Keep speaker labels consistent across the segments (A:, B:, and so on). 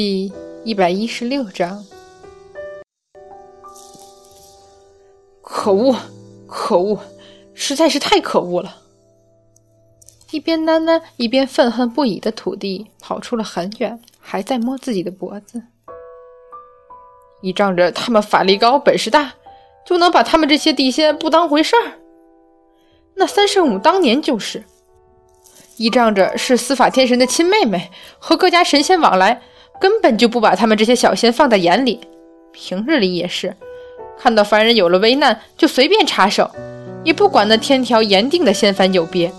A: 第一百一十六章。可恶，可恶，实在是太可恶了！一边喃喃，一边愤恨不已的土地跑出了很远，还在摸自己的脖子。依仗着他们法力高、本事大，就能把他们这些地仙不当回事儿？那三圣母当年就是。依仗着是司法天神的亲妹妹，和各家神仙往来，根本就不把他们这些小仙放在眼里。平日里也是，看到凡人有了危难，就随便插手，也不管那天条严定的仙凡有别，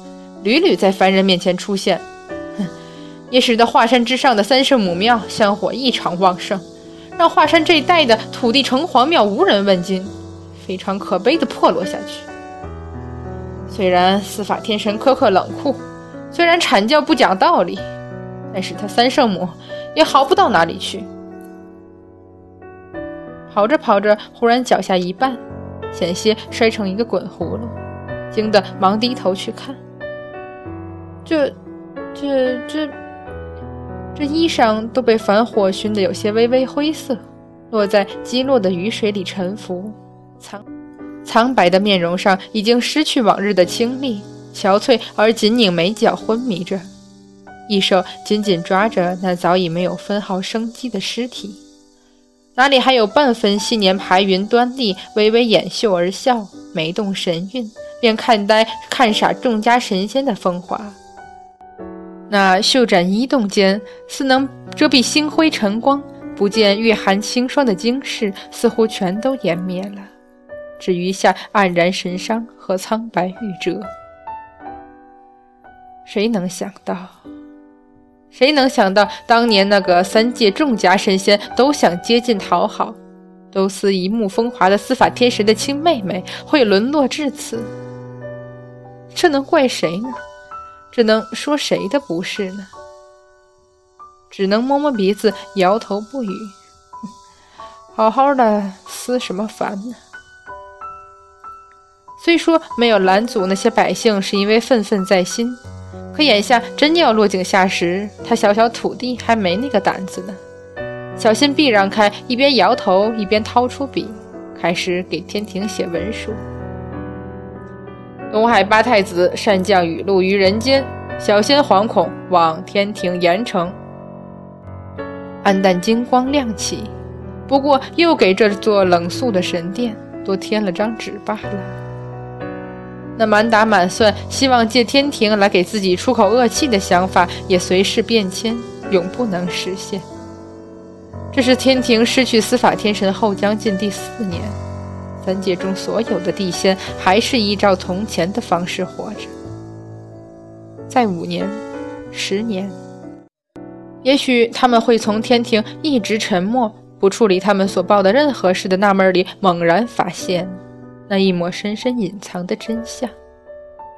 A: 屡屡在凡人面前出现。哼，也使得华山之上的三圣母庙香火异常旺盛，让华山这一带的土地城隍庙无人问津，非常可悲的破落下去。虽然司法天神苛刻冷酷。虽然阐教不讲道理，但是他三圣母也好不到哪里去。跑着跑着，忽然脚下一绊，险些摔成一个滚葫芦，惊得忙低头去看。这、这、这、这衣裳都被凡火熏得有些微微灰色，落在积落的雨水里沉浮，苍苍白的面容上已经失去往日的清丽。憔悴而紧拧眉角，昏迷着，一手紧紧抓着那早已没有分毫生机的尸体，哪里还有半分昔年排云端立、微微掩袖而笑、眉动神韵便看呆看傻众家神仙的风华？那袖展衣动间，似能遮蔽星辉晨光，不见月寒清霜的惊世，似乎全都湮灭了，只余下黯然神伤和苍白玉折。谁能想到？谁能想到，当年那个三界众家神仙都想接近讨好，都似一目风华的司法天神的亲妹妹，会沦落至此？这能怪谁呢？只能说谁的不是呢？只能摸摸鼻子，摇头不语。好好的，思什么烦呢？虽说没有拦阻那些百姓，是因为愤愤在心。可眼下真要落井下石，他小小土地还没那个胆子呢。小心避让开，一边摇头一边掏出笔，开始给天庭写文书。东海八太子善降雨露于人间，小仙惶恐往天庭严惩。暗淡金光亮起，不过又给这座冷肃的神殿多添了张纸罢了。那满打满算希望借天庭来给自己出口恶气的想法，也随时变迁，永不能实现。这是天庭失去司法天神后将近第四年，三界中所有的地仙还是依照从前的方式活着。再五年、十年，也许他们会从天庭一直沉默不处理他们所报的任何事的纳闷里猛然发现。那一抹深深隐藏的真相，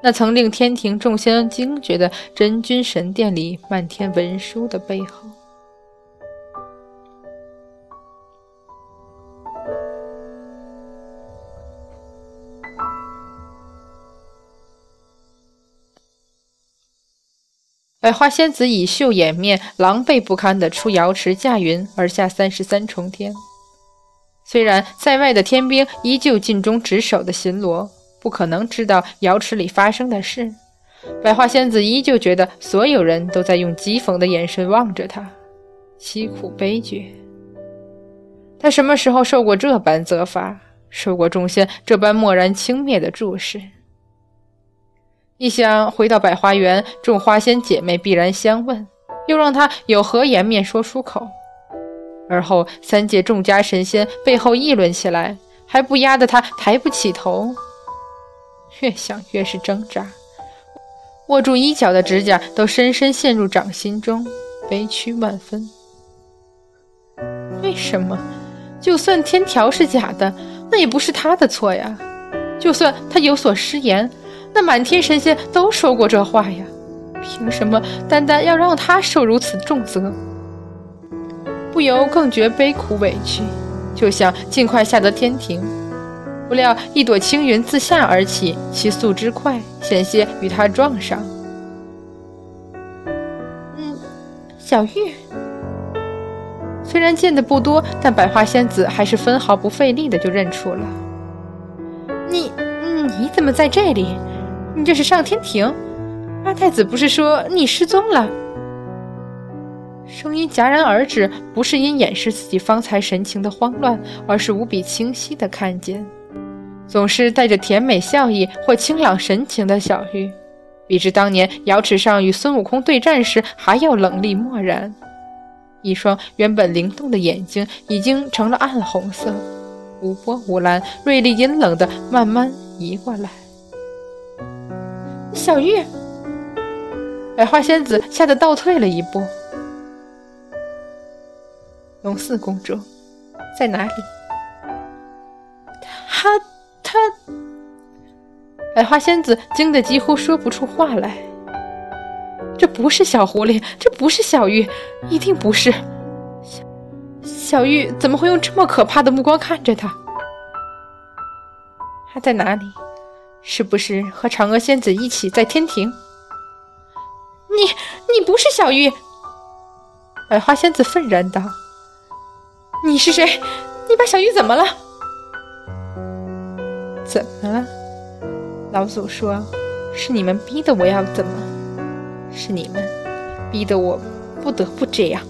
A: 那曾令天庭众仙惊觉的真君神殿里漫天文书的背后，百花仙子以袖掩面，狼狈不堪地出瑶池驾云而下三十三重天。虽然在外的天兵依旧尽忠职守的巡逻，不可能知道瑶池里发生的事，百花仙子依旧觉得所有人都在用讥讽的眼神望着她，凄苦悲绝。他什么时候受过这般责罚，受过众仙这般漠然轻蔑的注视？一想回到百花园，众花仙姐妹必然相问，又让他有何颜面说出口？而后，三界众家神仙背后议论起来，还不压得他抬不起头。越想越是挣扎，握住衣角的指甲都深深陷入掌心中，悲屈万分。为什么？就算天条是假的，那也不是他的错呀。就算他有所失言，那满天神仙都说过这话呀。凭什么单单要让他受如此重责？不由更觉悲苦委屈，就想尽快下得天庭。不料一朵青云自下而起，其速之快，险些与他撞上。嗯，小玉，虽然见的不多，但百花仙子还是分毫不费力的就认出了。你，你怎么在这里？你这是上天庭？二太子不是说你失踪了？声音戛然而止，不是因掩饰自己方才神情的慌乱，而是无比清晰的看见，总是带着甜美笑意或清朗神情的小玉，比之当年瑶池上与孙悟空对战时还要冷厉漠然。一双原本灵动的眼睛已经成了暗红色，无波无澜，锐利阴冷的慢慢移过来。小玉，百花仙子吓得倒退了一步。龙四公主在哪里？她她，百花仙子惊得几乎说不出话来。这不是小狐狸，这不是小玉，一定不是。小小玉怎么会用这么可怕的目光看着他？他在哪里？是不是和嫦娥仙子一起在天庭？你你不是小玉！百花仙子愤然道。你是谁？你把小玉怎么了？怎么了？老祖说，是你们逼的，我要怎么？是你们逼得我不得不这样。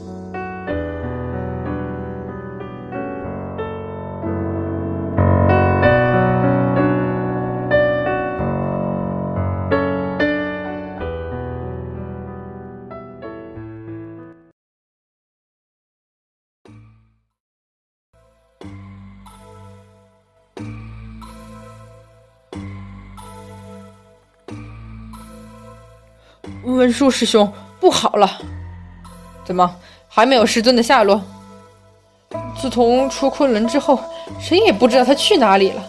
A: 文殊师兄，不好了！怎么还没有师尊的下落？自从出昆仑之后，谁也不知道他去哪里了。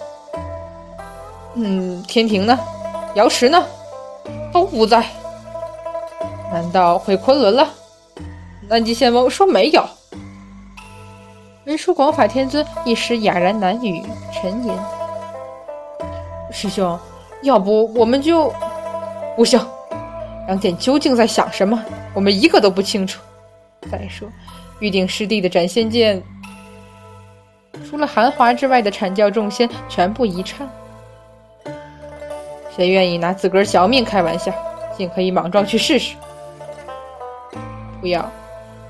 A: 嗯，天庭呢？瑶池呢？都不在。难道回昆仑了？南极仙翁说没有。文殊广法天尊一时哑然难语，沉吟。师兄，要不我们就……不行。杨戬究竟在想什么？我们一个都不清楚。再说，玉鼎师弟的斩仙剑，除了韩华之外的阐教众仙全部一颤。谁愿意拿自个儿小命开玩笑？尽可以莽撞去试试。不要，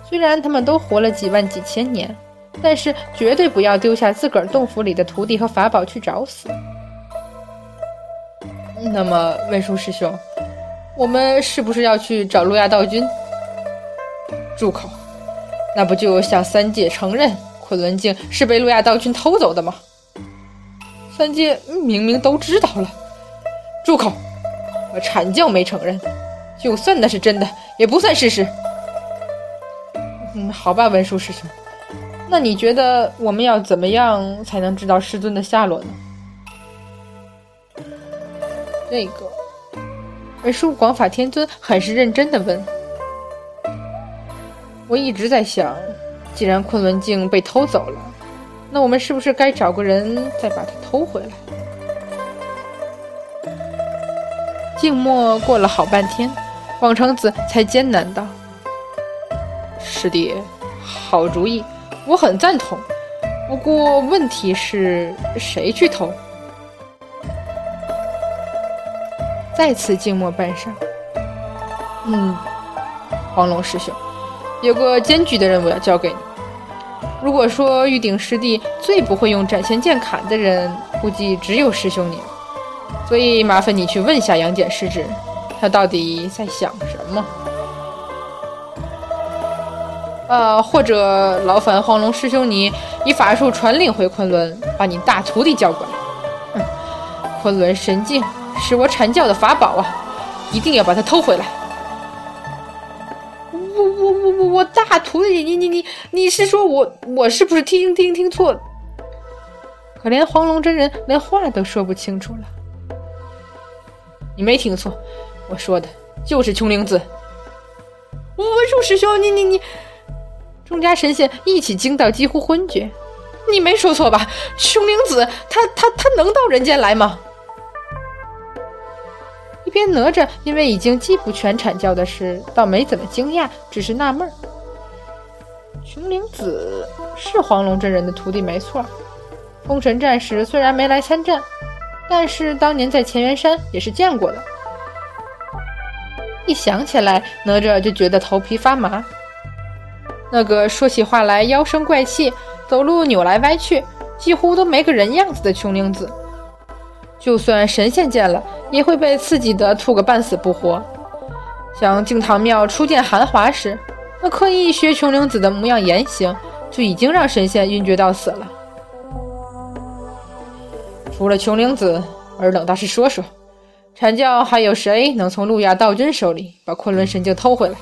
A: 虽然他们都活了几万几千年，但是绝对不要丢下自个儿洞府里的徒弟和法宝去找死。那么，文殊师兄。我们是不是要去找路亚道君？住口！那不就向三界承认昆仑镜是被路亚道君偷走的吗？三界明明都知道了。住口！我阐教没承认，就算那是真的，也不算事实。嗯，好吧，文殊师兄，那你觉得我们要怎么样才能知道师尊的下落呢？这个。文殊广法天尊很是认真的问：“我一直在想，既然昆仑镜被偷走了，那我们是不是该找个人再把它偷回来？”静默过了好半天，广成子才艰难道：“师弟，好主意，我很赞同。不过问题是谁去偷？”再次静默半晌，嗯，黄龙师兄，有个艰巨的任务要交给你。如果说玉鼎师弟最不会用斩仙剑砍的人，估计只有师兄你了。所以麻烦你去问下杨戬师侄，他到底在想什么？呃，或者劳烦黄龙师兄你以法术传令回昆仑，把你大徒弟叫过来。嗯，昆仑神境。是我阐教的法宝啊，一定要把它偷回来！我我我我我大徒弟，你你你你是说我我是不是听听听错？可怜黄龙真人连话都说不清楚了。你没听错，我说的就是琼灵子。文殊师兄，你你你，众家神仙一起惊到几乎昏厥。你没说错吧？琼灵子，他他他能到人间来吗？边哪吒因为已经记不全阐教的事，倒没怎么惊讶，只是纳闷儿。琼灵子是黄龙真人的徒弟，没错。封神战时虽然没来参战，但是当年在乾元山也是见过的。一想起来，哪吒就觉得头皮发麻。那个说起话来妖声怪气、走路扭来歪去、几乎都没个人样子的琼灵子，就算神仙见了，也会被刺激得吐个半死不活。像敬堂庙初见韩华时，那刻意学琼灵子的模样言行，就已经让神仙晕厥到死了。除了琼灵子，尔等倒是说说。阐教还有谁能从路亚道君手里把昆仑神镜偷回来？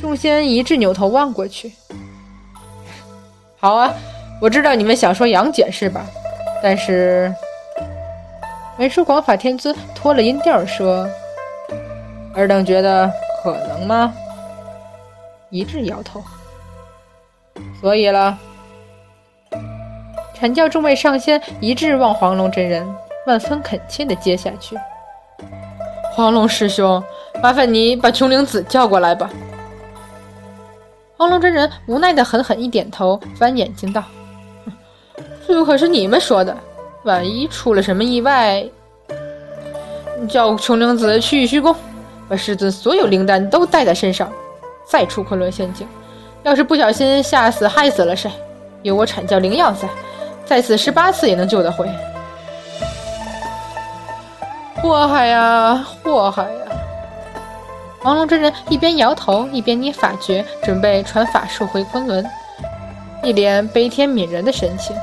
A: 众仙一致扭头望过去。好啊，我知道你们想说杨戬是吧？但是，文殊广法天尊拖了音调说：“尔等觉得可能吗？”一致摇头。所以了。阐教众位上仙一致望黄龙真人，万分恳切地接下去。黄龙师兄，麻烦你把琼灵子叫过来吧。黄龙真人无奈的狠狠一点头，翻眼睛道：“这可是你们说的，万一出了什么意外，叫琼灵子去虚宫，把师尊所有灵丹都带在身上，再出昆仑仙境，要是不小心吓死害死了谁，有我阐教灵药在。”再死十八次也能救得回，祸害呀，祸害呀！黄龙真人一边摇头，一边捏法诀，准备传法术回昆仑，一脸悲天悯人的神情。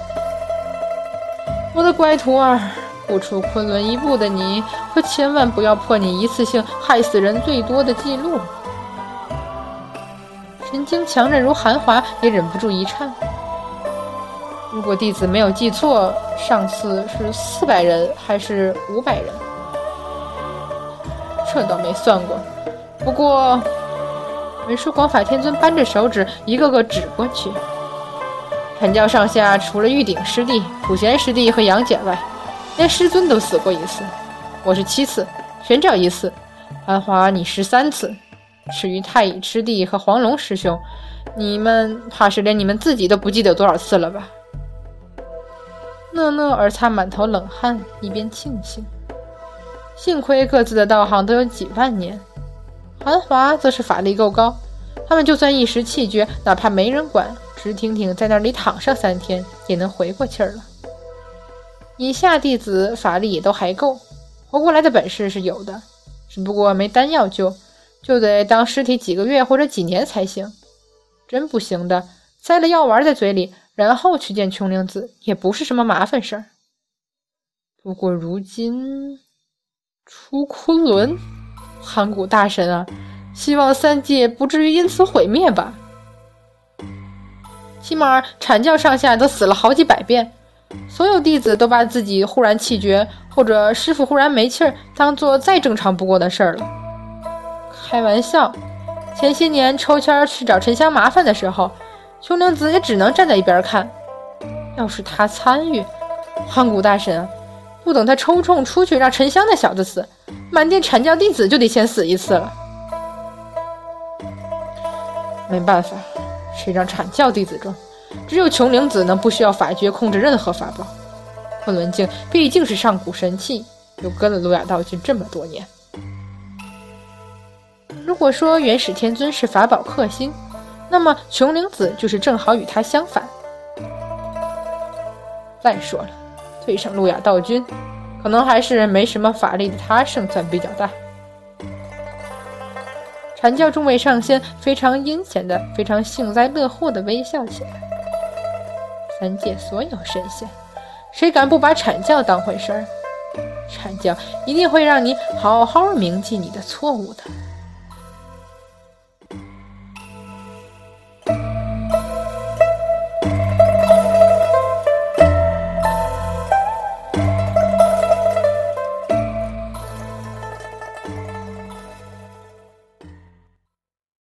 A: 我的乖徒儿，不出昆仑一步的你，可千万不要破你一次性害死人最多的记录。神经强韧如韩华也忍不住一颤。如果弟子没有记错，上次是四百人还是五百人？这倒没算过。不过，文殊广法天尊扳着手指，一个个指过去。阐教上下除了玉鼎师弟、普贤师弟和杨戬外，连师尊都死过一次。我是七次，玄照一次，韩华你十三次。至于太乙师弟和黄龙师兄，你们怕是连你们自己都不记得多少次了吧？讷讷而擦满头冷汗，一边庆幸，幸亏各自的道行都有几万年。韩华则是法力够高，他们就算一时气绝，哪怕没人管，直挺挺在那里躺上三天，也能回过气儿了。以下弟子法力也都还够，活过来的本事是有的，只不过没丹药救，就得当尸体几个月或者几年才行。真不行的，塞了药丸在嘴里。然后去见琼灵子也不是什么麻烦事儿。不过如今出昆仑，寒谷大神啊，希望三界不至于因此毁灭吧。起码阐教上下都死了好几百遍，所有弟子都把自己忽然气绝或者师傅忽然没气儿当做再正常不过的事儿了。开玩笑，前些年抽签去找沉香麻烦的时候。琼灵子也只能站在一边看。要是他参与，황谷大神，不等他抽中出去让沉香那小子死，满殿阐教弟子就得先死一次了。没办法，是一张阐教弟子中，只有琼灵子能不需要法诀控制任何法宝。昆仑镜毕竟是上古神器，又跟了路亚道君这么多年。如果说元始天尊是法宝克星。那么，琼灵子就是正好与他相反。再说了，对上路亚道君，可能还是没什么法力的他胜算比较大。阐教众位上仙非常阴险的、非常幸灾乐祸的微笑起来。三界所有神仙，谁敢不把阐教当回事儿？阐教一定会让你好好铭记你的错误的。